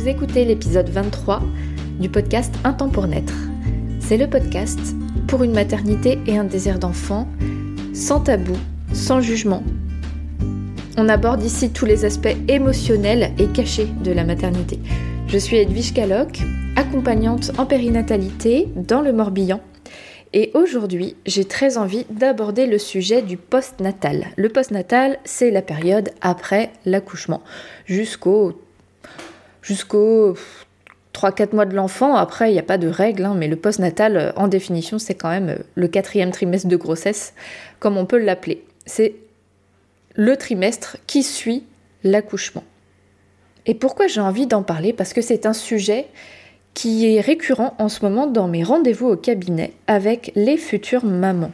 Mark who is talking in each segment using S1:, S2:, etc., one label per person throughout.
S1: Vous écoutez l'épisode 23 du podcast Un temps pour naître. C'est le podcast pour une maternité et un désir d'enfant, sans tabou, sans jugement. On aborde ici tous les aspects émotionnels et cachés de la maternité. Je suis Edwige Caloc, accompagnante en périnatalité dans le Morbihan. Et aujourd'hui, j'ai très envie d'aborder le sujet du post-natal. Le post-natal, c'est la période après l'accouchement, jusqu'au jusqu'aux 3-4 mois de l'enfant. Après, il n'y a pas de règle, hein, mais le postnatal, euh, en définition, c'est quand même euh, le quatrième trimestre de grossesse, comme on peut l'appeler. C'est le trimestre qui suit l'accouchement. Et pourquoi j'ai envie d'en parler? Parce que c'est un sujet qui est récurrent en ce moment dans mes rendez-vous au cabinet avec les futures mamans.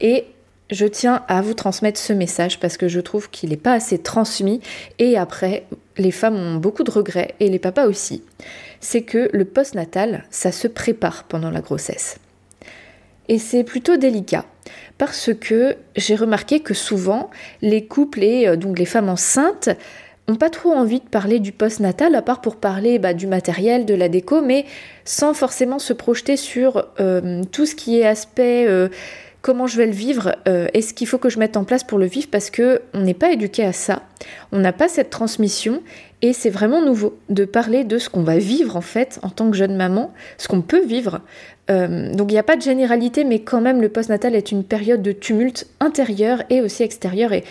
S1: Et je tiens à vous transmettre ce message parce que je trouve qu'il n'est pas assez transmis et après, les femmes ont beaucoup de regrets et les papas aussi. C'est que le postnatal, ça se prépare pendant la grossesse. Et c'est plutôt délicat parce que j'ai remarqué que souvent les couples et euh, donc les femmes enceintes n'ont pas trop envie de parler du postnatal à part pour parler bah, du matériel, de la déco, mais sans forcément se projeter sur euh, tout ce qui est aspect euh, comment je vais le vivre, euh, est-ce qu'il faut que je mette en place pour le vivre parce que on n'est pas éduqué à ça, on n'a pas cette transmission et c'est vraiment nouveau de parler de ce qu'on va vivre en fait en tant que jeune maman, ce qu'on peut vivre. Euh, donc il n'y a pas de généralité, mais quand même le postnatal est une période de tumulte intérieur et aussi extérieur et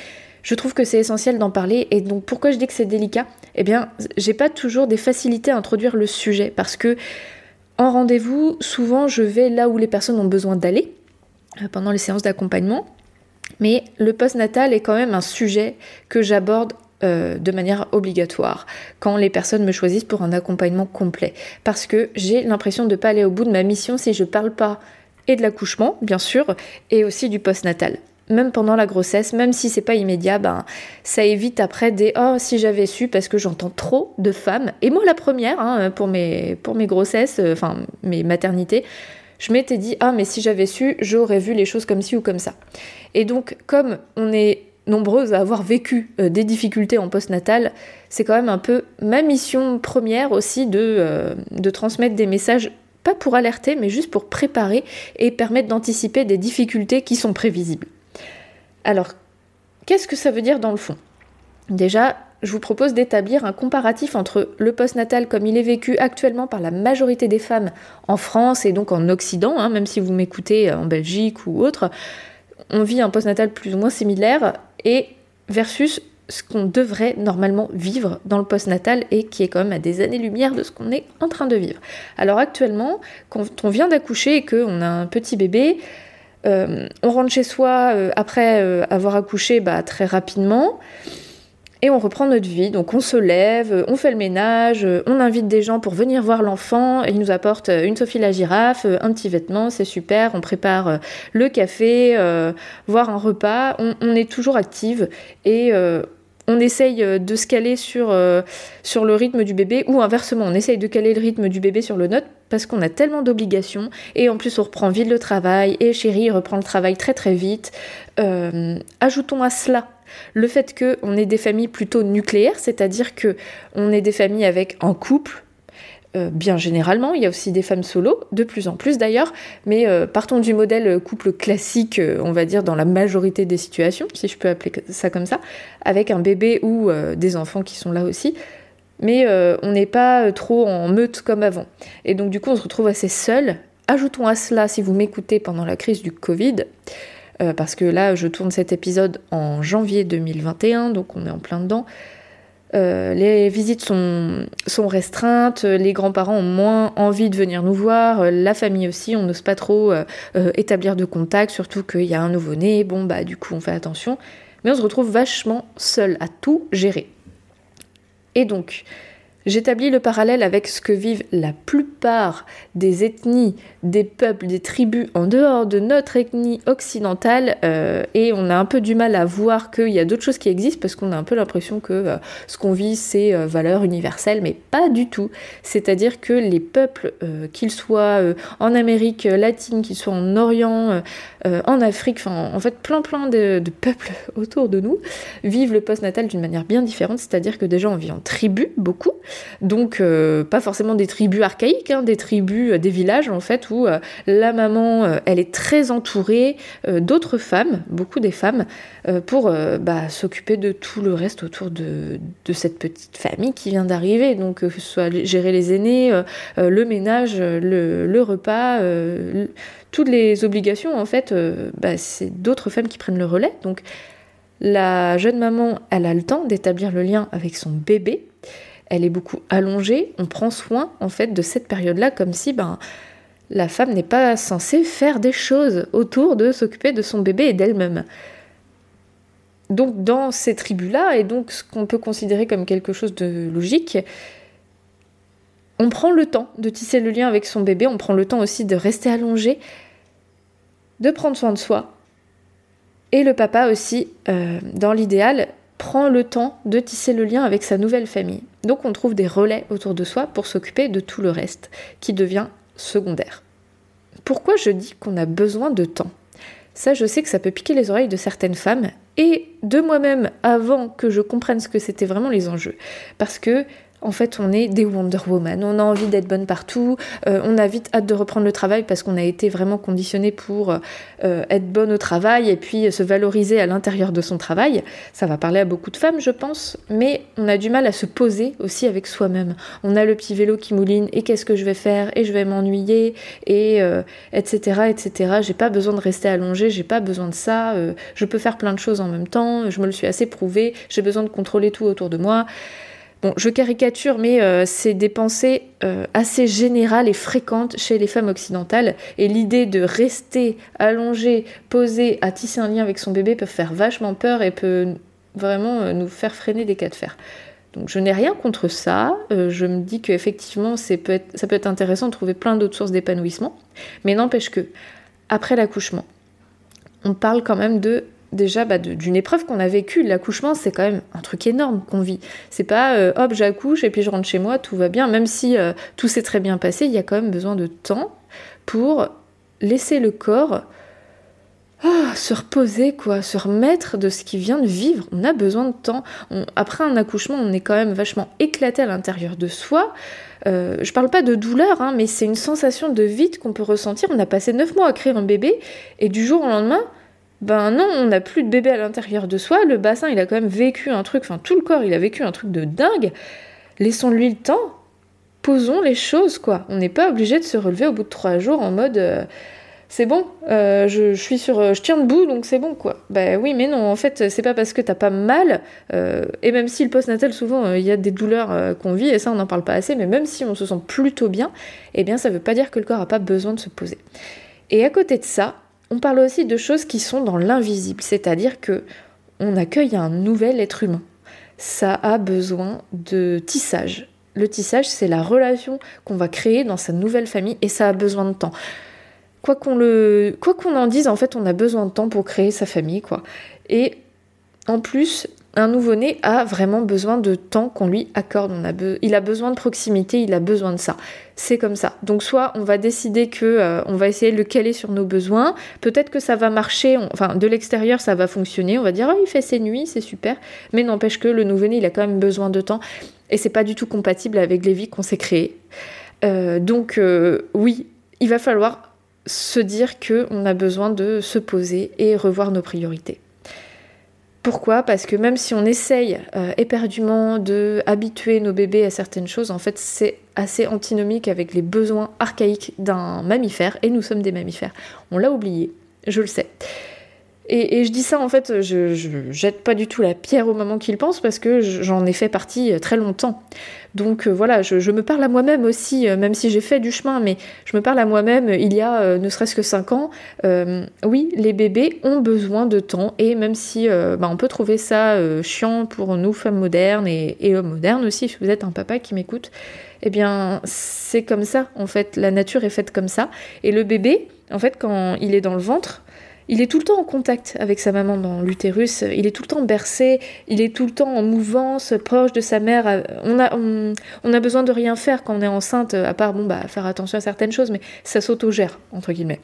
S1: je trouve que c'est essentiel d'en parler. Et donc pourquoi je dis que c'est délicat? Eh bien, j'ai pas toujours des facilités à introduire le sujet parce que en rendez-vous, souvent je vais là où les personnes ont besoin d'aller pendant les séances d'accompagnement. Mais le postnatal est quand même un sujet que j'aborde euh, de manière obligatoire quand les personnes me choisissent pour un accompagnement complet. Parce que j'ai l'impression de ne pas aller au bout de ma mission si je ne parle pas et de l'accouchement, bien sûr, et aussi du postnatal. Même pendant la grossesse, même si c'est pas immédiat, ben, ça évite après des oh si j'avais su parce que j'entends trop de femmes et moi la première hein, pour mes pour mes grossesses, euh, enfin mes maternités, je m'étais dit ah mais si j'avais su, j'aurais vu les choses comme ci ou comme ça. Et donc comme on est nombreuses à avoir vécu euh, des difficultés en postnatal, c'est quand même un peu ma mission première aussi euh, de transmettre des messages pas pour alerter, mais juste pour préparer et permettre d'anticiper des difficultés qui sont prévisibles. Alors, qu'est-ce que ça veut dire dans le fond? Déjà, je vous propose d'établir un comparatif entre le postnatal comme il est vécu actuellement par la majorité des femmes en France et donc en Occident, hein, même si vous m'écoutez en Belgique ou autre, on vit un postnatal plus ou moins similaire et versus ce qu'on devrait normalement vivre dans le postnatal et qui est quand même à des années-lumière de ce qu'on est en train de vivre. Alors actuellement, quand on vient d'accoucher et qu'on a un petit bébé, euh, on rentre chez soi euh, après euh, avoir accouché bah, très rapidement et on reprend notre vie. Donc on se lève, on fait le ménage, on invite des gens pour venir voir l'enfant, ils nous apportent une Sophie la girafe, un petit vêtement, c'est super, on prépare le café, voire un repas, on, est toujours active et on essaye de se caler sur, sur le rythme du bébé ou inversement, on essaye de caler le rythme du bébé sur le nôtre parce qu'on a tellement d'obligations et en plus on reprend vite le travail et chérie reprend le travail très très vite. Euh, ajoutons à cela le fait qu'on est des familles plutôt nucléaires, c'est-à-dire que on est des familles avec un couple. Euh, bien généralement, il y a aussi des femmes solo, de plus en plus d'ailleurs, mais euh, partons du modèle couple classique, on va dire dans la majorité des situations, si je peux appeler ça comme ça, avec un bébé ou des enfants qui sont là aussi mais euh, on n'est pas trop en meute comme avant. Et donc du coup on se retrouve assez seul. Ajoutons à cela, si vous m'écoutez pendant la crise du Covid, euh, parce que là je tourne cet épisode en janvier 2021, donc on est en plein dedans, euh, les visites sont, sont, restreintes, les grands-parents ont moins envie de venir nous voir, la famille aussi, on n'ose pas trop établir de contact, surtout qu'il y a un nouveau-né, bon bah du coup on fait attention, mais on se retrouve vachement seul à tout gérer. Et donc, J'établis le parallèle avec ce que vivent la plupart des ethnies, des peuples, des tribus en dehors de notre ethnie occidentale euh, et on a un peu du mal à voir qu'il y a d'autres choses qui existent parce qu'on a un peu l'impression que euh, ce qu'on vit c'est euh, valeur universelle mais pas du tout. C'est-à-dire que les peuples, qu'ils soient en Amérique latine, qu'ils soient en Orient, en Afrique, en fait plein plein de, peuples autour de nous, vivent le postnatal d'une manière bien différente, c'est-à-dire que déjà on vit en tribu beaucoup. Donc pas forcément des tribus archaïques, hein, des tribus, des villages en fait, où la maman, elle est très entourée d'autres femmes, beaucoup des femmes, pour bah, s'occuper de tout le reste autour de, de cette petite famille qui vient d'arriver. Donc que ce soit gérer les aînés, le ménage, le repas, toutes les obligations, en fait, euh, bah, c'est d'autres femmes qui prennent le relais. Donc, la jeune maman, elle a le temps d'établir le lien avec son bébé. Elle est beaucoup allongée. On prend soin, en fait, de cette période-là, comme si, ben, la femme n'est pas censée faire des choses autour de s'occuper de son bébé et d'elle-même. Donc, dans ces tribus-là, et donc ce qu'on peut considérer comme quelque chose de logique, on prend le temps de tisser le lien avec son bébé, on prend le temps aussi de rester allongé, de prendre soin de soi. Et le papa aussi, euh, dans l'idéal, prend le temps de tisser le lien avec sa nouvelle famille. Donc on trouve des relais autour de soi pour s'occuper de tout le reste, qui devient secondaire. Pourquoi je dis qu'on a besoin de temps? Ça, je sais que ça peut piquer les oreilles de certaines femmes, et de moi-même avant que je comprenne ce que c'était vraiment les enjeux. Parce que en fait, on est des Wonder Woman. On a envie d'être bonne partout. Euh, on a vite hâte de reprendre le travail parce qu'on a été vraiment conditionné pour euh, être bonne au travail et puis se valoriser à l'intérieur de son travail. Ça va parler à beaucoup de femmes, je pense, mais on a du mal à se poser aussi avec soi-même. On a le petit vélo qui mouline et qu'est-ce que je vais faire et je vais m'ennuyer et etc euh, etc. J'ai pas besoin de rester allongée, j'ai pas besoin de ça. je peux faire plein de choses en même temps. Je me le suis assez prouvé. J'ai besoin de contrôler tout autour de moi. Je caricature, mais euh, c'est des pensées euh, assez générales et fréquentes chez les femmes occidentales. Et l'idée de rester allongée, posée, à tisser un lien avec son bébé peut faire vachement peur et peut vraiment euh, nous faire freiner des cas de fer. Donc je n'ai rien contre ça. je me dis qu'effectivement, ça peut être intéressant de trouver plein d'autres sources d'épanouissement. Mais n'empêche que, après l'accouchement, on parle quand même de déjà bah, d'une épreuve qu'on a vécue. L'accouchement, c'est quand même un truc énorme qu'on vit. C'est pas euh, hop, j'accouche et puis je rentre chez moi, tout va bien. Même si euh, tout s'est très bien passé, il y a quand même besoin de temps pour laisser le corps ah, se reposer, quoi, se remettre de ce qu'il vient de vivre. On a besoin de temps. après un accouchement, on est quand même vachement éclaté à l'intérieur de soi. Euh, je parle pas de douleur, hein, mais c'est une sensation de vide qu'on peut ressentir. On a passé neuf mois à créer un bébé et du jour au lendemain, ben non, on n'a plus de bébé à l'intérieur de soi, le bassin il a quand même vécu un truc, enfin tout le corps il a vécu un truc de dingue. Laissons-lui le temps, posons les choses quoi. On n'est pas obligé de se relever au bout de trois jours en mode euh, c'est bon, euh, je, suis sur, je tiens debout donc c'est bon quoi. Ben oui mais non, en fait c'est pas parce que t'as pas mal, euh, et même si le post-natal souvent il y a des douleurs qu'on vit et ça on n'en parle pas assez, mais même si on se sent plutôt bien, eh bien ça veut pas dire que le corps a pas besoin de se poser. Et à côté de ça, on parle aussi de choses qui sont dans l'invisible, c'est-à-dire que on accueille un nouvel être humain. Ça a besoin de tissage. Le tissage, c'est la relation qu'on va créer dans sa nouvelle famille et ça a besoin de temps. Quoi qu'on le, quoi qu'on en dise, en fait, on a besoin de temps pour créer sa famille, quoi. Et en plus, un nouveau-né a vraiment besoin de temps qu'on lui accorde. Il a besoin de proximité, il a besoin de ça. C'est comme ça. Donc soit on va décider que euh, on va essayer de le caler sur nos besoins. Peut-être que ça va marcher. de l'extérieur, ça va fonctionner. On va dire oh, il fait ses nuits, c'est super. Mais n'empêche que le nouveau-né, il a quand même besoin de temps et c'est pas du tout compatible avec les vies qu'on s'est créées. Euh, donc euh, oui, il va falloir se dire que on a besoin de se poser et revoir nos priorités. Pourquoi? Parce que même si on essaye euh, éperdument de habituer nos bébés à certaines choses, en fait c'est assez antinomique avec les besoins archaïques d'un mammifère, et nous sommes des mammifères. On l'a oublié, je le sais. Et, je dis ça en fait, je, je, jette pas du tout la pierre au moment qu'il pense parce que j'en ai fait partie euh, très longtemps. Donc euh, voilà, je, me parle à moi-même aussi, euh, même si j'ai fait du chemin, mais je me parle à moi-même il y a ne serait-ce que 5 ans. oui, les bébés ont besoin de temps et même si bah, on peut trouver ça chiant pour nous femmes modernes et, et, hommes modernes aussi, si vous êtes un papa qui m'écoute, eh bien c'est comme ça en fait, la nature est faite comme ça. Et le bébé, en fait, quand il est dans le ventre, il est tout le temps en contact avec sa maman dans l'utérus, il est tout le temps bercé, il est tout le temps en mouvance, proche de sa mère. On a, on, a besoin de rien faire quand on est enceinte, à part bon, bah, faire attention à certaines choses, mais ça s'autogère, entre guillemets.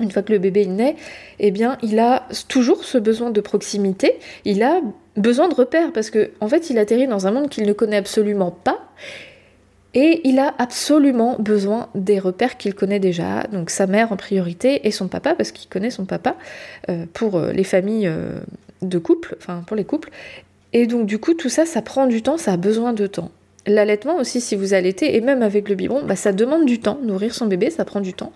S1: une fois que le bébé naît, eh bien, il a toujours ce besoin de proximité, il a besoin de repères, parce qu'en en fait, il atterrit dans un monde qu'il ne connaît absolument pas, et il a absolument besoin des repères qu'il connaît déjà, donc sa mère en priorité, et son papa, parce qu'il connaît son papa, euh, pour euh, les familles euh, de couple, enfin pour les couples, et donc du coup, tout ça, ça prend du temps, ça a besoin de temps. L'allaitement aussi, si vous allaitez, et même avec le biberon, bah, ça demande du temps, nourrir son bébé, ça prend du temps.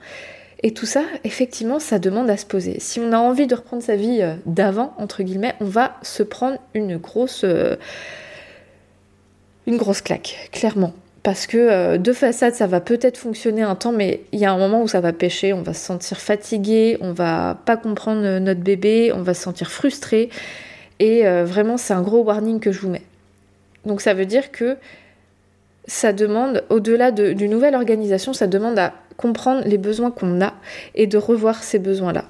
S1: Et tout ça, effectivement, ça demande à se poser. Si on a envie de reprendre sa vie d'avant, entre guillemets, on va se prendre une grosse, une grosse claque, clairement. Parce que euh, de façade, ça va peut-être fonctionner un temps, mais il y a un moment où ça va pêcher, on va se sentir fatigué, on va pas comprendre notre bébé, on va se sentir frustré. Et vraiment, c'est un gros warning que je vous mets. Donc ça veut dire que ça demande, au-delà d'une nouvelle organisation, ça demande à comprendre les besoins qu'on a et de revoir ces besoins-là.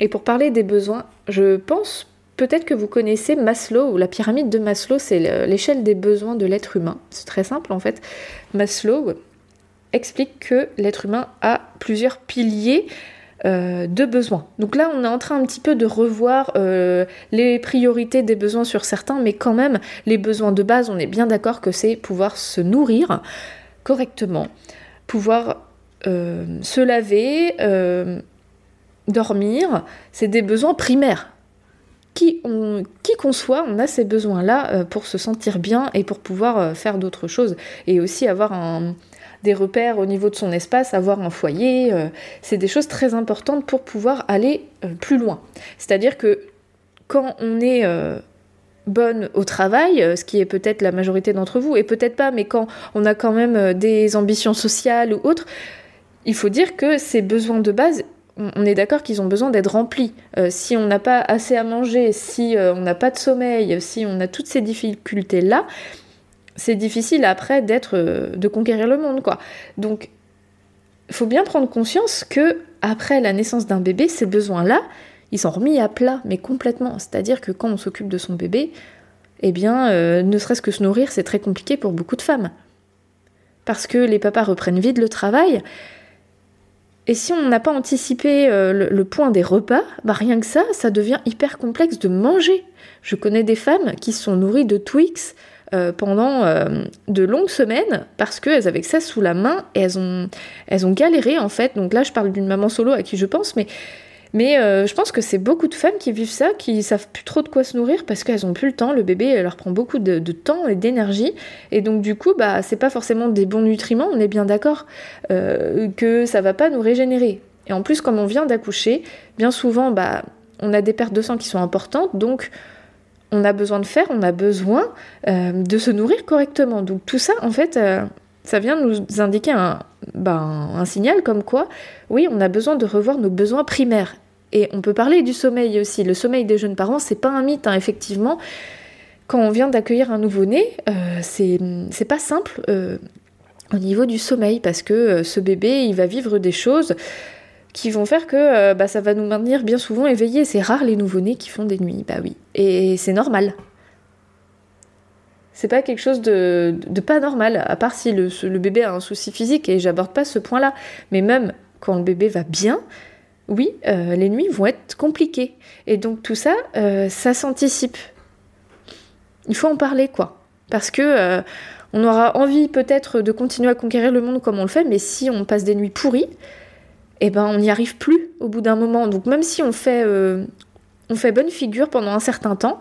S1: Et pour parler des besoins, je pense peut-être que vous connaissez Maslow ou la pyramide de Maslow, c'est l'échelle des besoins de l'être humain. C'est très simple en fait. Maslow explique que l'être humain a plusieurs piliers euh, de besoins. Donc là, on est en train un petit peu de revoir euh, les priorités des besoins sur certains, mais quand même, les besoins de base, on est bien d'accord que c'est pouvoir se nourrir correctement, pouvoir euh, se laver, dormir, c'est des besoins primaires. Qui, on, qui qu'on soit, on a ces besoins-là pour se sentir bien et pour pouvoir faire d'autres choses et aussi avoir des repères au niveau de son espace, avoir un foyer, euh, c'est des choses très importantes pour pouvoir aller euh, plus loin. C'est-à-dire que quand on est euh, bonne au travail, ce qui est peut-être la majorité d'entre vous, et peut-être pas, mais quand on a quand même des ambitions sociales ou autres, il faut dire que ces besoins de base, on est d'accord qu'ils ont besoin d'être remplis. si on n'a pas assez à manger, si on n'a pas de sommeil, si on a toutes ces difficultés-là, c'est difficile après d'être, euh, de conquérir le monde, quoi. Donc, il faut bien prendre conscience que après la naissance d'un bébé, ces besoins-là, ils sont remis à plat, mais complètement. C'est-à-dire que quand on s'occupe de son bébé, eh bien, euh, ne serait-ce que se nourrir, c'est très compliqué pour beaucoup de femmes. Parce que les papas reprennent vite le travail. Et si on n'a pas anticipé euh, le, point des repas, bah rien que ça, ça devient hyper complexe de manger. Je connais des femmes qui sont nourries de Twix, euh, pendant euh, de longues semaines parce qu'elles avaient ça sous la main et elles ont, elles ont galéré en fait. Donc là, je parle d'une maman solo à qui je pense, mais, mais euh, je pense que c'est beaucoup de femmes qui vivent ça, qui savent plus trop de quoi se nourrir parce qu'elles ont plus le temps. Le bébé leur prend beaucoup de, temps et d'énergie et donc du coup, bah c'est pas forcément des bons nutriments. On est bien d'accord que ça va pas nous régénérer. Et en plus, comme on vient d'accoucher, bien souvent, bah on a des pertes de sang qui sont importantes, donc on a besoin de faire, on a besoin euh, de se nourrir correctement. Donc tout ça, en fait, euh, ça vient nous indiquer ben, un, signal comme quoi, oui, on a besoin de revoir nos besoins primaires. Et on peut parler du sommeil aussi. Le sommeil des jeunes parents, c'est pas un mythe, hein, effectivement. Quand on vient d'accueillir un nouveau-né, euh, c'est pas simple au niveau du sommeil parce que ce bébé, il va vivre des choses qui vont faire que euh, bah, ça va nous maintenir bien souvent éveillés. C'est rare les nouveau-nés qui font des nuits, bah oui. Et c'est normal. C'est pas quelque chose de, pas normal, à part si le, bébé a un souci physique, et j'aborde pas ce point-là. Mais même quand le bébé va bien, oui, euh, les nuits vont être compliquées. Et donc tout ça, euh, ça s'anticipe. Il faut en parler, quoi. Parce que on aura envie peut-être de continuer à conquérir le monde comme on le fait, mais si on passe des nuits pourries, eh ben on n'y arrive plus au bout d'un moment. Donc même si euh, on fait bonne figure pendant un certain temps,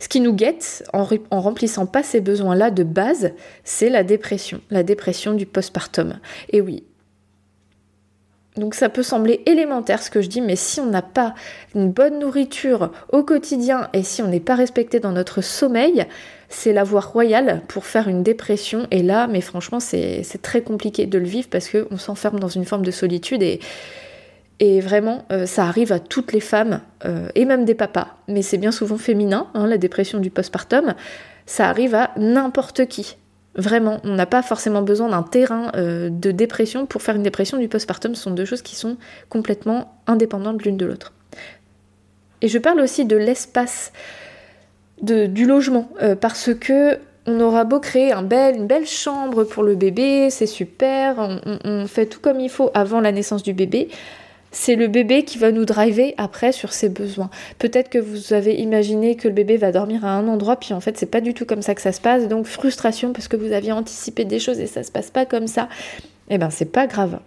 S1: ce qui nous guette en, remplissant pas ces besoins-là de base, c'est la dépression, la dépression du postpartum. Et oui. Donc ça peut sembler élémentaire ce que je dis, mais si on n'a pas une bonne nourriture au quotidien et si on n'est pas respecté dans notre sommeil, c'est la voie royale pour faire une dépression. Et là, mais franchement, c'est très compliqué de le vivre parce qu'on s'enferme dans une forme de solitude et, et vraiment, euh, ça arrive à toutes les femmes euh, et même des papas. Mais c'est bien souvent féminin, hein, la dépression du postpartum. Ça arrive à n'importe qui. Vraiment, on n'a pas forcément besoin d'un terrain euh, de dépression pour faire une dépression du postpartum. Ce sont deux choses qui sont complètement indépendantes l'une de l'autre. Et je parle aussi de l'espace du logement, parce que on aura beau créer une belle chambre pour le bébé, c'est super, on, fait tout comme il faut avant la naissance du bébé, c'est le bébé qui va nous driver après sur ses besoins. Peut-être que vous avez imaginé que le bébé va dormir à un endroit, puis en fait c'est pas du tout comme ça que ça se passe, donc frustration parce que vous aviez anticipé des choses et ça se passe pas comme ça. Eh ben c'est pas grave.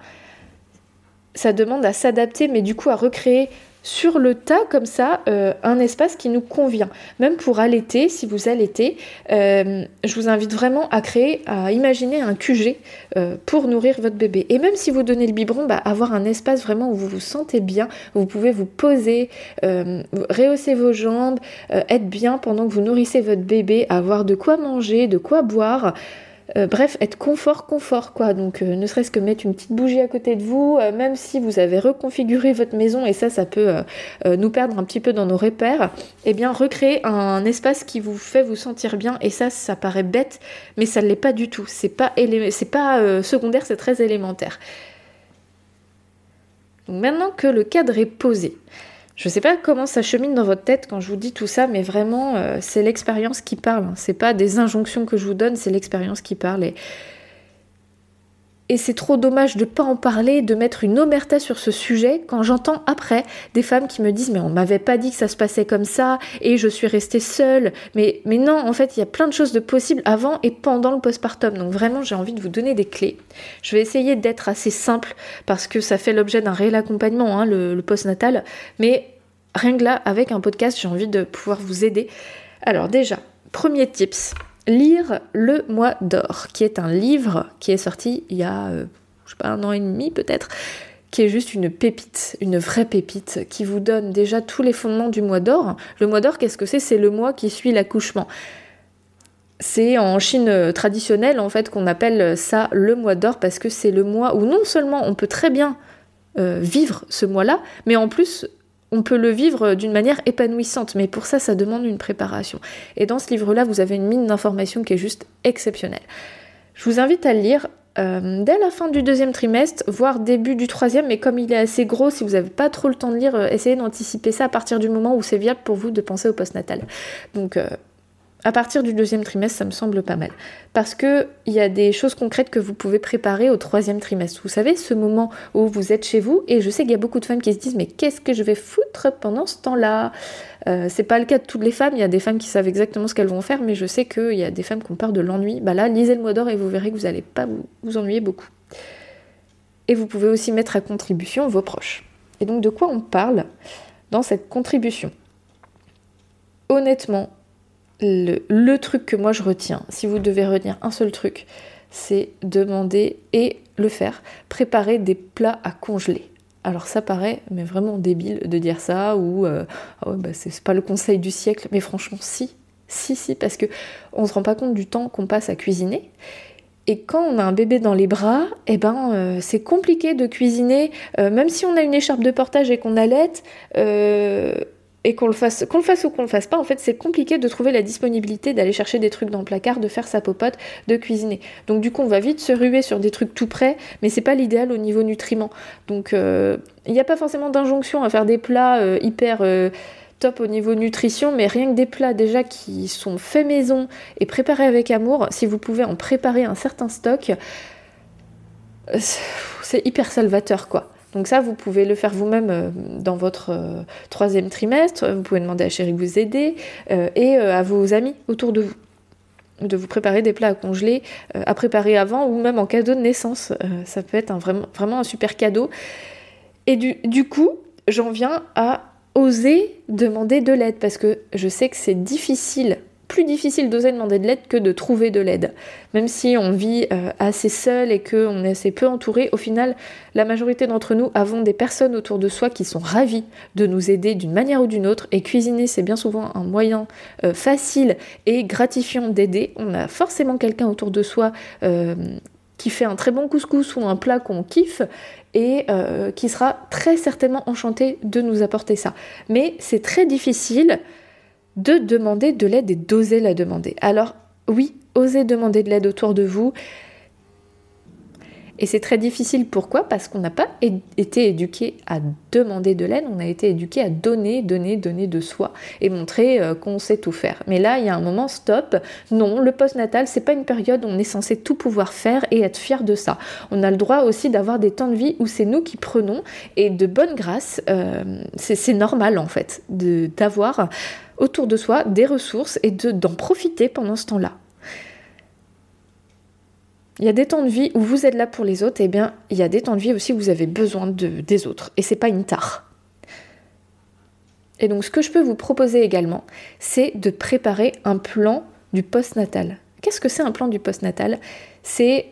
S1: Ça demande à s'adapter, mais du coup à recréer sur le tas comme ça euh, un espace qui nous convient. Même pour allaiter, si vous allaitez, euh, je vous invite vraiment à créer, à imaginer un QG euh, pour nourrir votre bébé. Et même si vous donnez le biberon, bah, avoir un espace vraiment où vous vous sentez bien, où vous pouvez vous poser, rehausser vos jambes, être bien pendant que vous nourrissez votre bébé, avoir de quoi manger, de quoi boire. Euh, bref, être confort, confort, quoi. Donc, euh, ne serait-ce que mettre une petite bougie à côté de vous, euh, même si vous avez reconfiguré votre maison, et ça, ça peut nous perdre un petit peu dans nos repères, eh bien, recréer un espace qui vous fait vous sentir bien, et ça, ça paraît bête, mais ça ne l'est pas du tout. C'est pas, c'est pas secondaire, c'est très élémentaire. Donc, maintenant que le cadre est posé, je ne sais pas comment ça chemine dans votre tête quand je vous dis tout ça, mais vraiment, euh, c'est l'expérience qui parle. Hein. C'est pas des injonctions que je vous donne, c'est l'expérience qui parle. Et c'est trop dommage de ne pas en parler, de mettre une omerta sur ce sujet quand j'entends après des femmes qui me disent mais on m'avait pas dit que ça se passait comme ça et je suis restée seule. Mais, non, en fait, il y a plein de choses de possibles avant et pendant le postpartum. Donc vraiment, j'ai envie de vous donner des clés. Je vais essayer d'être assez simple parce que ça fait l'objet d'un réel accompagnement, hein, le postnatal. Mais rien que là, avec un podcast, j'ai envie de pouvoir vous aider. Alors déjà, premier tips, lire Le Mois d'Or, qui est un livre qui est sorti il y a, euh, je sais pas, un an et demi peut-être, qui est juste une pépite, une vraie pépite, qui vous donne déjà tous les fondements du mois d'or. Le mois d'or, qu'est-ce que c'est? C'est le mois qui suit l'accouchement. C'est en Chine traditionnelle, en fait, qu'on appelle ça le mois d'or, parce que c'est le mois où non seulement on peut très bien euh, vivre ce mois-là, mais en plus on peut le vivre d'une manière épanouissante, mais pour ça, ça demande une préparation. Et dans ce livre-là, vous avez une mine d'informations qui est juste exceptionnelle. Je vous invite à le lire euh, dès la fin du deuxième trimestre, voire début du troisième, mais comme il est assez gros, si vous n'avez pas trop le temps de lire, euh, essayez d'anticiper ça à partir du moment où c'est viable pour vous de penser au postnatal. Donc euh, à partir du deuxième trimestre, ça me semble pas mal. Parce qu'il y a des choses concrètes que vous pouvez préparer au troisième trimestre. Vous savez, ce moment où vous êtes chez vous, et je sais qu'il y a beaucoup de femmes qui se disent Mais qu'est-ce que je vais foutre pendant ce temps-là? Euh, C'est pas le cas de toutes les femmes. Il y a des femmes qui savent exactement ce qu'elles vont faire, mais je sais qu'il y a des femmes qui ont peur de l'ennui. Bah là, lisez le mot d'or et vous verrez que vous n'allez pas vous, vous ennuyer beaucoup. Et vous pouvez aussi mettre à contribution vos proches. Et donc, de quoi on parle dans cette contribution? Honnêtement, le, truc que moi je retiens, si vous devez retenir un seul truc, c'est demander et le faire, préparer des plats à congeler. Alors ça paraît mais vraiment débile de dire ça ou euh, ah bah, c'est pas le conseil du siècle, mais franchement si, si si parce que on se rend pas compte du temps qu'on passe à cuisiner. Et quand on a un bébé dans les bras, eh ben euh, c'est compliqué de cuisiner, euh, même si on a une écharpe de portage et qu'on allait et qu'on le fasse, qu'on le fasse ou qu'on le fasse pas, en fait, c'est compliqué de trouver la disponibilité d'aller chercher des trucs dans le placard, de faire sa popote, de cuisiner. Donc du coup, on va vite se ruer sur des trucs tout prêts, mais c'est pas l'idéal au niveau nutriments. Donc euh, il n'y a pas forcément d'injonction à faire des plats euh, hyper euh, top au niveau nutrition, mais rien que des plats déjà qui sont faits maison et préparés avec amour, si vous pouvez en préparer un certain stock, c'est hyper salvateur quoi. Donc ça, vous pouvez le faire vous-même euh, dans votre euh, troisième trimestre, vous pouvez demander à Chérie de vous aider euh, et à vos amis autour de vous de vous préparer des plats à congeler, à préparer avant ou même en cadeau de naissance. ça peut être vraiment, un super cadeau. Et du coup, j'en viens à oser demander de l'aide parce que je sais que c'est difficile plus difficile d'oser demander de l'aide que de trouver de l'aide. Même si on vit euh, assez seul et qu'on est assez peu entouré, au final, la majorité d'entre nous avons des personnes autour de soi qui sont ravis de nous aider d'une manière ou d'une autre. Et cuisiner, c'est bien souvent un moyen euh, facile et gratifiant d'aider. On a forcément quelqu'un autour de soi euh, qui fait un très bon couscous ou un plat qu'on kiffe et qui sera très certainement enchanté de nous apporter ça. Mais c'est très difficile de demander de l'aide et d'oser la demander. Alors oui, osez demander de l'aide autour de vous. Et c'est très difficile, pourquoi? Parce qu'on n'a pas été éduqué à demander de l'aide, on a été éduqué à donner, donner, donner de soi et montrer euh, qu'on sait tout faire. Mais là, il y a un moment, stop, non, le postnatal, c'est pas une période où on est censé tout pouvoir faire et être fier de ça. On a le droit aussi d'avoir des temps de vie où c'est nous qui prenons et de bonne grâce, euh, c'est normal en fait, d'avoir autour de soi des ressources et d'en profiter pendant ce temps-là. Il y a des temps de vie où vous êtes là pour les autres, et bien il y a des temps de vie aussi où vous avez besoin de, des autres. Et c'est pas une tare. Et donc ce que je peux vous proposer également, c'est de préparer un plan du postnatal. Qu'est-ce que c'est un plan du postnatal? C'est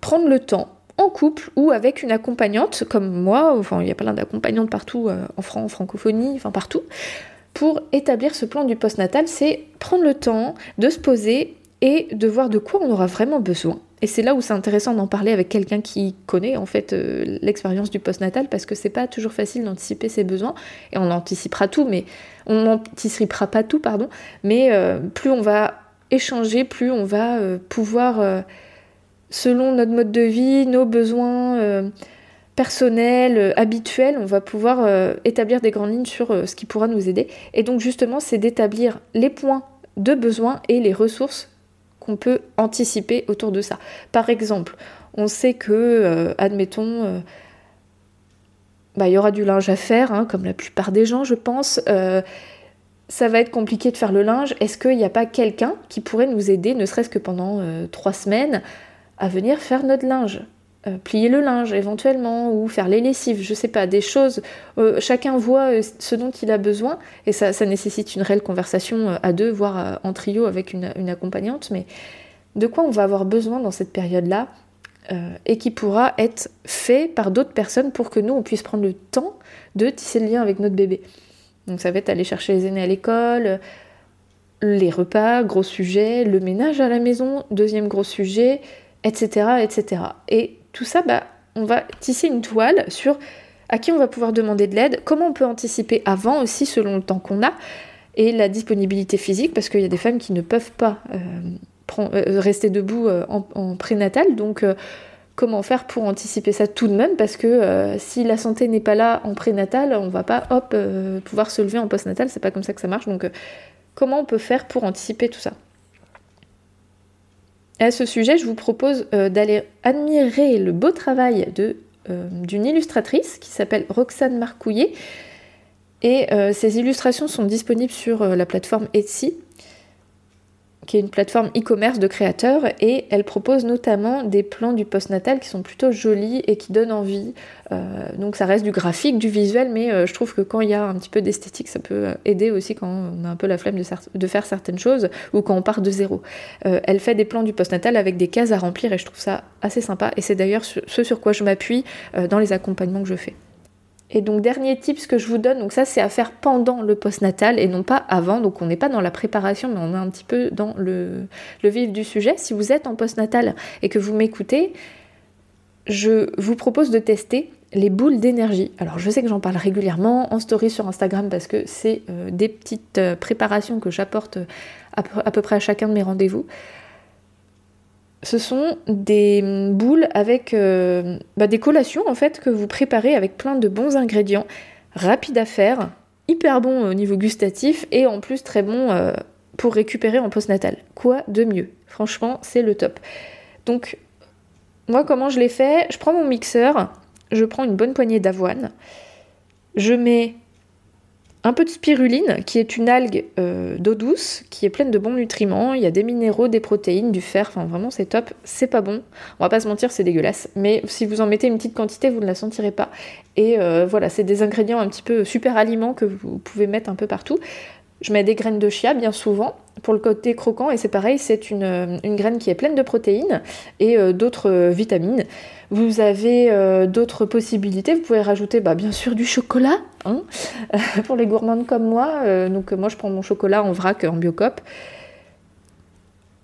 S1: prendre le temps en couple ou avec une accompagnante comme moi, enfin il y a plein d'accompagnantes partout euh, en France, en francophonie, enfin partout, pour établir ce plan du postnatal, c'est prendre le temps de se poser et de voir de quoi on aura vraiment besoin. Et c'est là où c'est intéressant d'en parler avec quelqu'un qui connaît en fait euh, l'expérience du postnatal parce que c'est pas toujours facile d'anticiper ses besoins et on anticipera tout, mais on n'anticipera pas tout, pardon. Mais euh, plus on va échanger, plus on va euh, pouvoir, selon notre mode de vie, nos besoins personnels, habituels, on va pouvoir établir des grandes lignes sur ce qui pourra nous aider. Et donc justement, c'est d'établir les points de besoin et les ressources qu'on peut anticiper autour de ça. Par exemple, on sait que, euh, admettons, euh, bah, il y aura du linge à faire, hein, comme la plupart des gens, je pense. Euh, ça va être compliqué de faire le linge. Est-ce qu'il n'y a pas quelqu'un qui pourrait nous aider, ne serait-ce que pendant trois semaines, à venir faire notre linge? Euh, plier le linge éventuellement ou faire les lessives, je sais pas, des choses. Euh, chacun voit euh, ce dont il a besoin et ça, nécessite une réelle conversation à deux, voire en trio avec une, accompagnante. Mais de quoi on va avoir besoin dans cette période-là et qui pourra être fait par d'autres personnes pour que nous, on puisse prendre le temps de tisser le lien avec notre bébé? Donc ça va être aller chercher les aînés à l'école, les repas, gros sujet, le ménage à la maison, deuxième gros sujet, etc. etc. Et ça, bah, on va tisser une toile sur à qui on va pouvoir demander de l'aide, comment on peut anticiper avant aussi selon le temps qu'on a, et la disponibilité physique, parce qu'il y a des femmes qui ne peuvent pas euh, euh, rester debout euh, en, prénatal, donc comment faire pour anticiper ça tout de même, parce que si la santé n'est pas là en prénatal, on va pas hop pouvoir se lever en postnatal, c'est pas comme ça que ça marche, donc comment on peut faire pour anticiper tout ça? À ce sujet, je vous propose euh, d'aller admirer le beau travail euh, d'une illustratrice qui s'appelle Roxane Marcouillet. Et euh, ces illustrations sont disponibles sur la plateforme Etsy qui est une plateforme e-commerce de créateurs, et elle propose notamment des plans du postnatal qui sont plutôt jolis et qui donnent envie. Euh, donc ça reste du graphique, du visuel, mais euh, je trouve que quand il y a un petit peu d'esthétique, ça peut aider aussi quand on a un peu la flemme de, faire certaines choses ou quand on part de zéro. Euh, elle fait des plans du postnatal avec des cases à remplir et je trouve ça assez sympa, et c'est d'ailleurs ce sur quoi je m'appuie dans les accompagnements que je fais. Et donc dernier tips que je vous donne, donc ça c'est à faire pendant le postnatal et non pas avant, donc on n'est pas dans la préparation mais on est un petit peu dans le, vif du sujet. Si vous êtes en postnatal et que vous m'écoutez, je vous propose de tester les boules d'énergie. Alors je sais que j'en parle régulièrement en story sur Instagram parce que c'est euh, des petites euh, préparations que j'apporte à, peu près à chacun de mes rendez-vous ce sont des boules avec euh, bah, des collations en fait que vous préparez avec plein de bons ingrédients, rapides à faire, hyper bons au niveau gustatif et en plus très bons euh, pour récupérer en postnatal. Quoi de mieux? Franchement, c'est le top. Donc moi comment je l'ai fait Je prends mon mixeur, je prends une bonne poignée d'avoine, je mets un peu de spiruline, qui est une algue euh, d'eau douce, qui est pleine de bons nutriments. Il y a des minéraux, des protéines, du fer. Enfin, vraiment, c'est top. C'est pas bon. On va pas se mentir, c'est dégueulasse. Mais si vous en mettez une petite quantité, vous ne la sentirez pas. Et euh, voilà, c'est des ingrédients un petit peu super aliments que vous pouvez mettre un peu partout. Je mets des graines de chia bien souvent pour le côté croquant et c'est pareil, c'est une, euh, graine qui est pleine de protéines et d'autres vitamines. Vous avez d'autres possibilités, vous pouvez rajouter bah, bien sûr du chocolat hein, pour les gourmandes comme moi. donc moi je prends mon chocolat en vrac en biocop.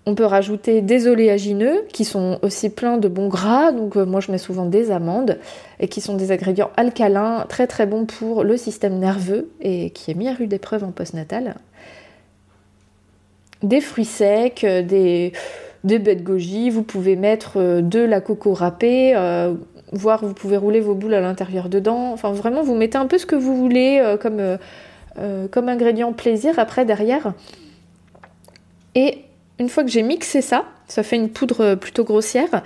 S1: On peut rajouter des oléagineux qui sont aussi pleins de bons gras, donc moi je mets souvent des amandes et qui sont des ingrédients alcalins très très bons pour le système nerveux et qui est mis à rude épreuve en postnatal des fruits secs, euh, des, des de goji, vous pouvez mettre de la coco râpée, voire vous pouvez rouler vos boules à l'intérieur dedans. Enfin vraiment, vous mettez un peu ce que vous voulez comme, comme ingrédient plaisir après derrière. Et une fois que j'ai mixé ça, ça fait une poudre plutôt grossière,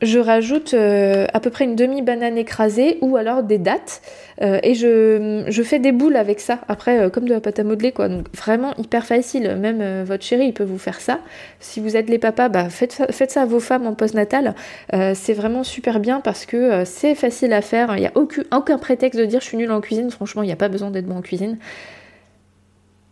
S1: je rajoute euh, à peu près une demi-banane écrasée ou alors des dattes euh, et je, fais des boules avec ça. Après, euh, comme de la pâte à modeler, quoi. Donc vraiment hyper facile. Même votre chéri, il peut vous faire ça. Si vous êtes les papas, bah, faites, faites ça à vos femmes en post-natal. c'est vraiment super bien parce que c'est facile à faire. Il n'y a aucun, aucun prétexte de dire je suis nulle en cuisine. Franchement, il n'y a pas besoin d'être bon en cuisine.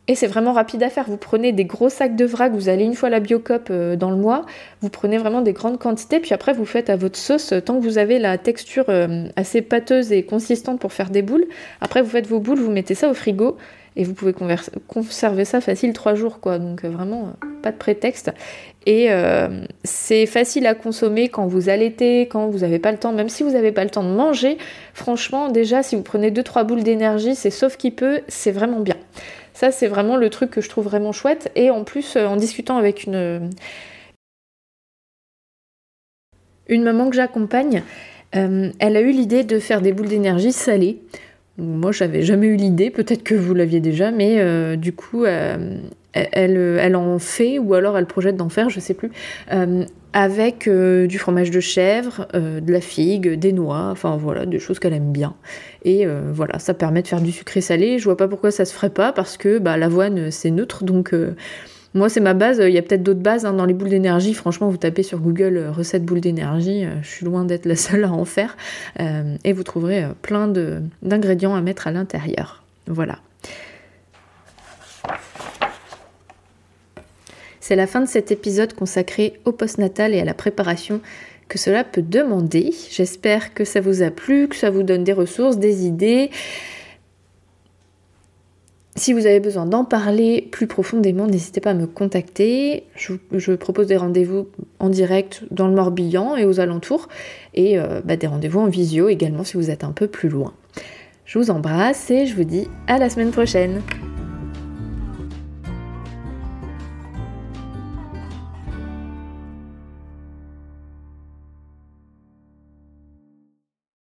S1: Et c'est vraiment rapide à faire. Vous prenez des gros sacs de vrac, vous allez une fois la biocop euh, dans le mois, vous prenez vraiment des grandes quantités, puis après vous faites à votre sauce tant que vous avez la texture euh, assez pâteuse et consistante pour faire des boules. Après vous faites vos boules, vous mettez ça au frigo et vous pouvez conserver ça facile trois jours quoi. Donc euh, vraiment pas de prétexte. Et c'est facile à consommer quand vous allaitez, quand vous n'avez pas le temps, même si vous n'avez pas le temps de manger. Franchement, déjà si vous prenez 2-3 boules d'énergie, c'est sauf qui peut, c'est vraiment bien. Ça, c'est vraiment le truc que je trouve vraiment chouette. Et en plus, euh, en discutant avec une, une maman que j'accompagne, euh, elle a eu l'idée de faire des boules d'énergie salées. Moi, j'avais jamais eu l'idée, peut-être que vous l'aviez déjà, mais euh, du coup, elle, elle, en fait, ou alors elle projette d'en faire, je sais plus, avec euh, du fromage de chèvre, euh, de la figue, des noix, enfin voilà, des choses qu'elle aime bien. Et euh, voilà, ça permet de faire du sucré salé. Je vois pas pourquoi ça se ferait pas parce que bah, l'avoine c'est neutre, donc moi c'est ma base. Il y a peut-être d'autres bases hein, dans les boules d'énergie. Franchement, vous tapez sur Google recette boules d'énergie, je suis loin d'être la seule à en faire, et vous trouverez plein d'ingrédients à mettre à l'intérieur. Voilà. C'est la fin de cet épisode consacré au postnatal et à la préparation que cela peut demander. J'espère que ça vous a plu, que ça vous donne des ressources, des idées. Si vous avez besoin d'en parler plus profondément, n'hésitez pas à me contacter. Je, propose des rendez-vous en direct dans le Morbihan et aux alentours, et euh, bah, des rendez-vous en visio également si vous êtes un peu plus loin. Je vous embrasse et je vous dis à la semaine prochaine.